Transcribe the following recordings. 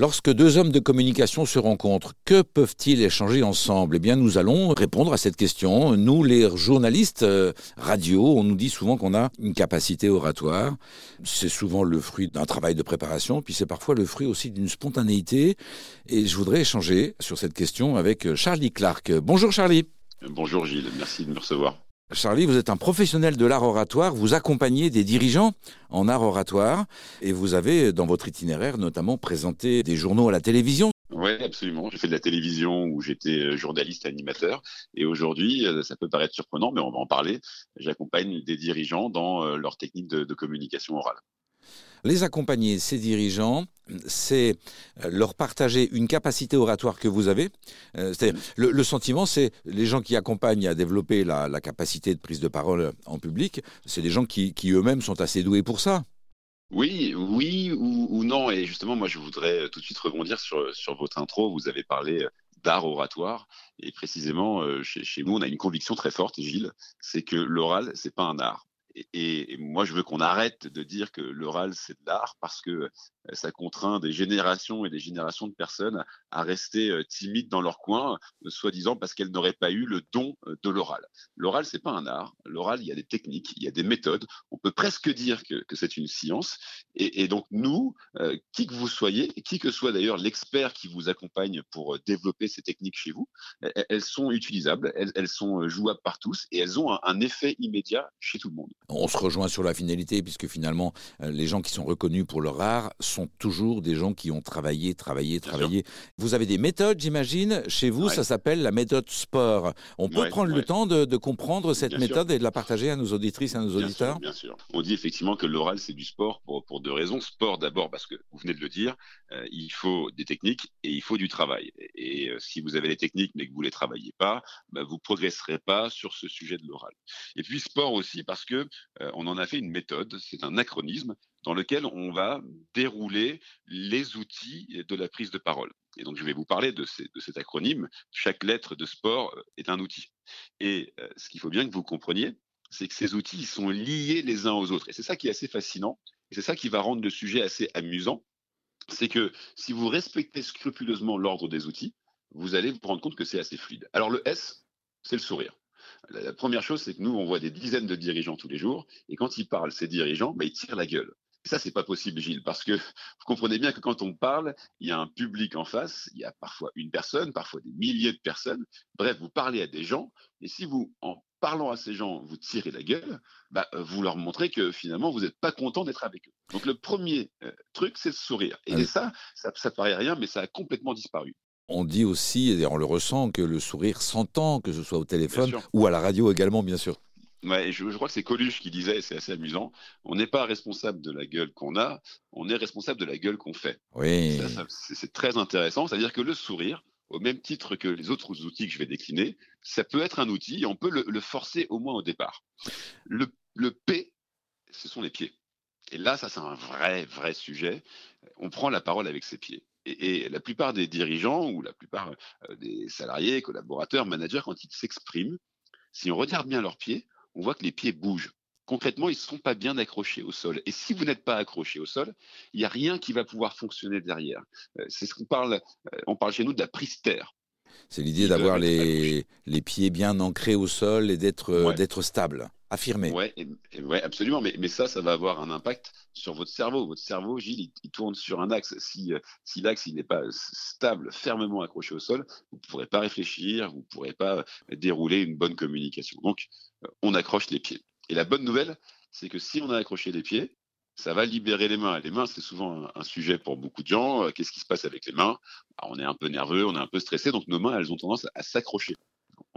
Lorsque deux hommes de communication se rencontrent, que peuvent-ils échanger ensemble? Eh bien, nous allons répondre à cette question. Nous, les journalistes euh, radio, on nous dit souvent qu'on a une capacité oratoire. C'est souvent le fruit d'un travail de préparation, puis c'est parfois le fruit aussi d'une spontanéité. Et je voudrais échanger sur cette question avec Charlie Clark. Bonjour Charlie. Bonjour Gilles, merci de me recevoir. Charlie, vous êtes un professionnel de l'art oratoire, vous accompagnez des dirigeants en art oratoire et vous avez dans votre itinéraire notamment présenté des journaux à la télévision. Oui, absolument. J'ai fait de la télévision où j'étais euh, journaliste animateur et aujourd'hui, euh, ça peut paraître surprenant, mais on va en parler. J'accompagne des dirigeants dans euh, leur technique de, de communication orale. Les accompagner, ces dirigeants, c'est euh, leur partager une capacité oratoire que vous avez. Euh, c'est-à-dire, le, sentiment, c'est les gens qui accompagnent à développer la, capacité de prise de parole en public, c'est des gens qui, eux-mêmes sont assez doués pour ça. Oui, oui ou, non. Et justement, moi, je voudrais euh, tout de suite rebondir sur, votre intro. Vous avez parlé d'art oratoire. Et précisément, chez, chez, nous, on a une conviction très forte, Gilles, c'est que l'oral, c'est pas un art et, moi, je veux qu'on arrête de dire que l'oral, c'est de l'art parce que euh, ça contraint des générations et des générations de personnes à rester euh, timides dans leur coin, euh, soi-disant parce qu'elles n'auraient pas eu le don de l'oral. L'oral, c'est pas un art. L'oral, il y a des techniques, il y a des méthodes. On peut presque dire que, c'est une science. Et donc, nous, qui que vous soyez, qui que soit d'ailleurs l'expert qui vous accompagne pour développer ces techniques chez vous, elles sont utilisables, elles, sont jouables par tous et elles ont un effet immédiat chez tout le monde on se rejoint sur la finalité, puisque finalement, euh, les gens qui sont reconnus pour leur art sont toujours des gens qui ont travaillé, travaillé, travaillé. Vous avez des méthodes, j'imagine. Chez vous, ça s'appelle la méthode sport. On peut prendre le temps de, comprendre cette méthode et de la partager à nos auditrices et à nos auditeurs Bien sûr. On dit effectivement que l'oral, c'est du sport pour, pour deux raisons. Sport d'abord, parce que vous venez de le dire, euh, il faut des techniques et il faut du travail. Et, euh, si vous avez les techniques mais que vous ne les travaillez pas, bah, vous progresserez pas sur ce sujet de l'oral. Et puis sport aussi, parce que on en a fait une méthode, c'est un acronisme dans lequel on va dérouler les outils de la prise de parole. Et donc, je vais vous parler de, cet acronyme. Chaque lettre de sport euh, est un outil. Et euh, ce qu'il faut bien que vous compreniez, c'est que ces outils sont liés les uns aux autres. Et c'est ça qui est assez fascinant. Et c'est ça qui va rendre le sujet assez amusant. C'est que si vous respectez scrupuleusement l'ordre des outils, vous allez vous rendre compte que c'est assez fluide. Alors, le S, c'est le sourire. La, première chose, c'est que nous, on voit des dizaines de dirigeants tous les jours, et quand ils parlent, ces dirigeants, bah, ils tirent la gueule. Et ça, c'est pas possible, Gilles, parce que vous comprenez bien que quand on parle, il y a un public en face, il y a parfois une personne, parfois des milliers de personnes. Bref, vous parlez à des gens, et si vous, en parlant à ces gens, vous tirez la gueule, bah, vous leur montrez que finalement, vous n'êtes pas content d'être avec eux. Donc, le premier euh, truc, c'est le sourire. Et ça, ça, ça paraît rien, mais ça a complètement disparu. On dit aussi, et on le ressent, que le sourire s'entend, que ce soit au téléphone ou à la radio également, bien sûr. Ouais, je, crois que c'est Coluche qui disait, c'est assez amusant, on n'est pas responsable de la gueule qu'on a, on est responsable de la gueule qu'on fait. Oui. C'est très intéressant, c'est-à-dire que le sourire, au même titre que les autres outils que je vais décliner, ça peut être un outil, on peut le, forcer au moins au départ. Le, le P, ce sont les pieds. Et là, ça c'est un vrai, vrai sujet. On prend la parole avec ses pieds. Et, la plupart des dirigeants ou la plupart euh, des salariés, collaborateurs, managers, quand ils s'expriment, si on regarde bien leurs pieds, on voit que les pieds bougent. Concrètement, ils ne sont pas bien accrochés au sol. Et si vous n'êtes pas accroché au sol, il n'y a rien qui va pouvoir fonctionner derrière. Euh, c'est ce qu'on parle, euh, on parle chez nous de la prise terre. C'est l'idée d'avoir les, les, pieds bien ancrés au sol et d'être d'être stable affirmé. Oui, ouais, absolument. Mais, mais, ça, ça va avoir un impact sur votre cerveau. Votre cerveau, Gilles, il, tourne sur un axe. Si, euh, si l'axe n'est pas stable, fermement accroché au sol, vous ne pourrez pas réfléchir, vous ne pourrez pas dérouler une bonne communication. Donc, euh, on accroche les pieds. Et la bonne nouvelle, c'est que si on a accroché les pieds, ça va libérer les mains. Les mains, c'est souvent un, sujet pour beaucoup de gens. Euh, qu'est-ce qui se passe avec les mains? On est un peu nerveux, on est un peu stressé, donc nos mains, elles ont tendance à s'accrocher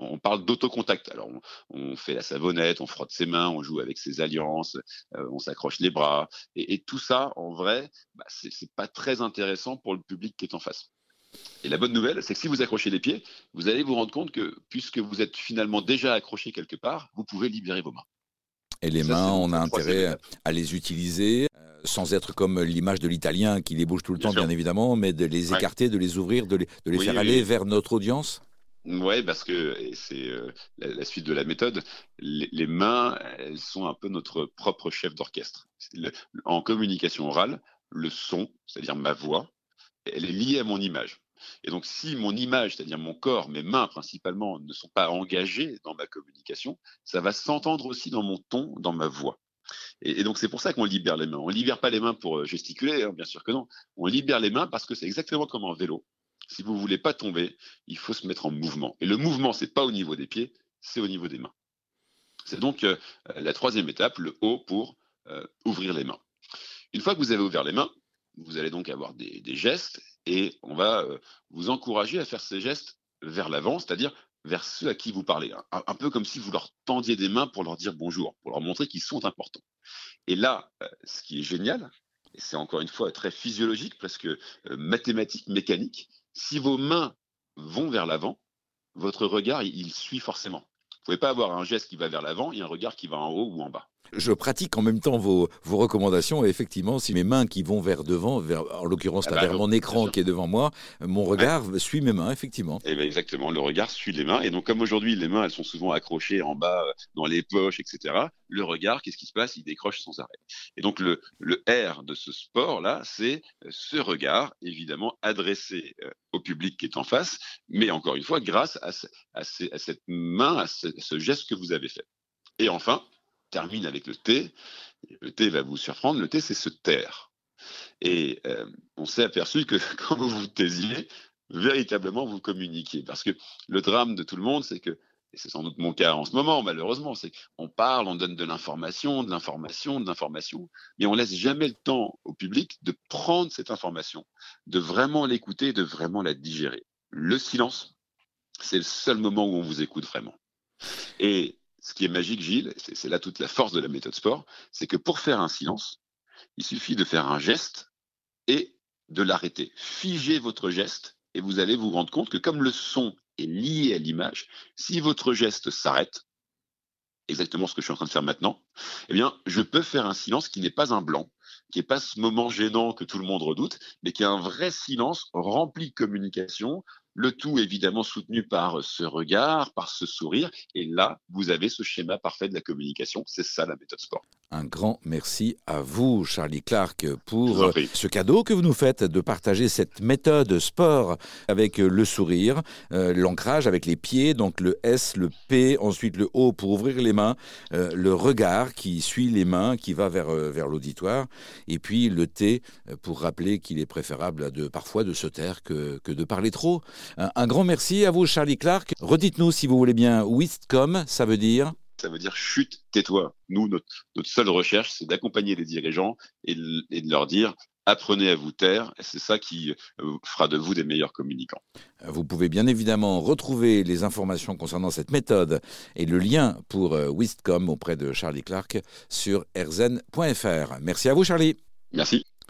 on parle d'autocontact. Alors, on, fait la savonnette, on frotte ses mains, on joue avec ses alliances, euh, on s'accroche les bras. Et, tout ça, en vrai, bah, c'est pas très intéressant pour le public qui est en face. Et la bonne nouvelle, c'est que si vous accrochez les pieds, vous allez vous rendre compte que puisque vous êtes finalement déjà accroché quelque part, vous pouvez libérer vos mains. Et les mains, on a intérêt à les utiliser euh, sans être comme l'image de l'italien qui les bouge tout le temps, bien évidemment, mais de les écarter, de les ouvrir, de les, faire aller vers notre audience Ouais, parce que c'est euh, la, suite de la méthode. Les, mains, elles sont un peu notre propre chef d'orchestre. En communication orale, le son, c'est-à-dire ma voix, elle est liée à mon image. Et donc, si mon image, c'est-à-dire mon corps, mes mains principalement, ne sont pas engagées dans ma communication, ça va s'entendre aussi dans mon ton, dans ma voix. Et, donc, c'est pour ça qu'on libère les mains. On ne libère pas les mains pour euh, gesticuler, hein, bien sûr que non. On libère les mains parce que c'est exactement comme en vélo. Si vous voulez pas tomber, il faut se mettre en mouvement. Et le mouvement, c'est pas au niveau des pieds, c'est au niveau des mains. C'est donc euh, la troisième étape, le haut pour euh, ouvrir les mains. Une fois que vous avez ouvert les mains, vous allez donc avoir des, gestes et on va euh, vous encourager à faire ces gestes vers l'avant, c'est-à-dire vers ceux à qui vous parlez. Un, peu comme si vous leur tendiez des mains pour leur dire bonjour, pour leur montrer qu'ils sont importants. Et là, ce qui est génial, et c'est encore une fois très physiologique, presque mathématique, mécanique, si vos mains vont vers l'avant, votre regard, il suit forcément. Vous ne pouvez pas avoir un geste qui va vers l'avant et un regard qui va en haut ou en bas je pratique en même temps vos, vos recommandations et effectivement, si mes mains qui vont vers devant, vers, en l'occurrence ah bah, vers mon écran qui est devant moi, mon regard suit mes mains, effectivement. Et eh ben exactement, le regard suit les mains. Et donc, comme aujourd'hui, les mains, elles sont souvent accrochées en bas, euh, dans les poches, etc., le regard, qu'est-ce qui se passe? Il décroche sans arrêt. Et donc, le, le R de ce sport-là, c'est euh, ce regard, évidemment, adressé euh, au public qui est en face, mais encore une fois, grâce à, à, cette main, à ce geste que vous avez fait. Et enfin, termine avec le T. Le T va vous surprendre. Le T, c'est se taire. Et euh, on s'est aperçu que quand vous vous taisiez, véritablement vous communiquiez. Parce que le drame de tout le monde, c'est que, et c'est sans doute mon cas en ce moment, malheureusement, c'est qu'on parle, on donne de l'information, de l'information, de l'information, mais on laisse jamais le temps au public de prendre cette information, de vraiment l'écouter, de vraiment la digérer. Le silence, c'est le seul moment où on vous écoute vraiment. Et ce qui est magique, Gilles, c'est là toute la force de la méthode sport, c'est que pour faire un silence, il suffit de faire un geste et de l'arrêter. Figez votre geste et vous allez vous rendre compte que comme le son est lié à l'image, si votre geste s'arrête, exactement ce que je suis en train de faire maintenant, eh bien, je peux faire un silence qui n'est pas un blanc, qui n'est pas ce moment gênant que tout le monde redoute, mais qui est un vrai silence rempli de communication, le tout évidemment soutenu par ce regard, par ce sourire. Et là, vous avez ce schéma parfait de la communication. C'est ça la méthode sport. Un grand merci à vous, Charlie Clark, pour ce cadeau que vous nous faites de partager cette méthode sport avec le sourire, euh, l'ancrage avec les pieds, donc le S, le P, ensuite le O pour ouvrir les mains, euh, le regard qui suit les mains, qui va vers, euh, vers l'auditoire, et puis le T pour rappeler qu'il est préférable de parfois de se taire que, que de parler trop. Un, grand merci à vous, Charlie Clark. Redites-nous, si vous voulez bien, Wistcom, ça veut dire ça veut dire chute, tais-toi. Nous, notre, seule recherche, c'est d'accompagner les dirigeants et, de leur dire apprenez à vous taire. C'est ça qui euh, fera de vous des meilleurs communicants. Vous pouvez bien évidemment retrouver les informations concernant cette méthode et le lien pour euh, Wistcom auprès de Charlie Clark sur erzen.fr. Merci à vous, Charlie. Merci.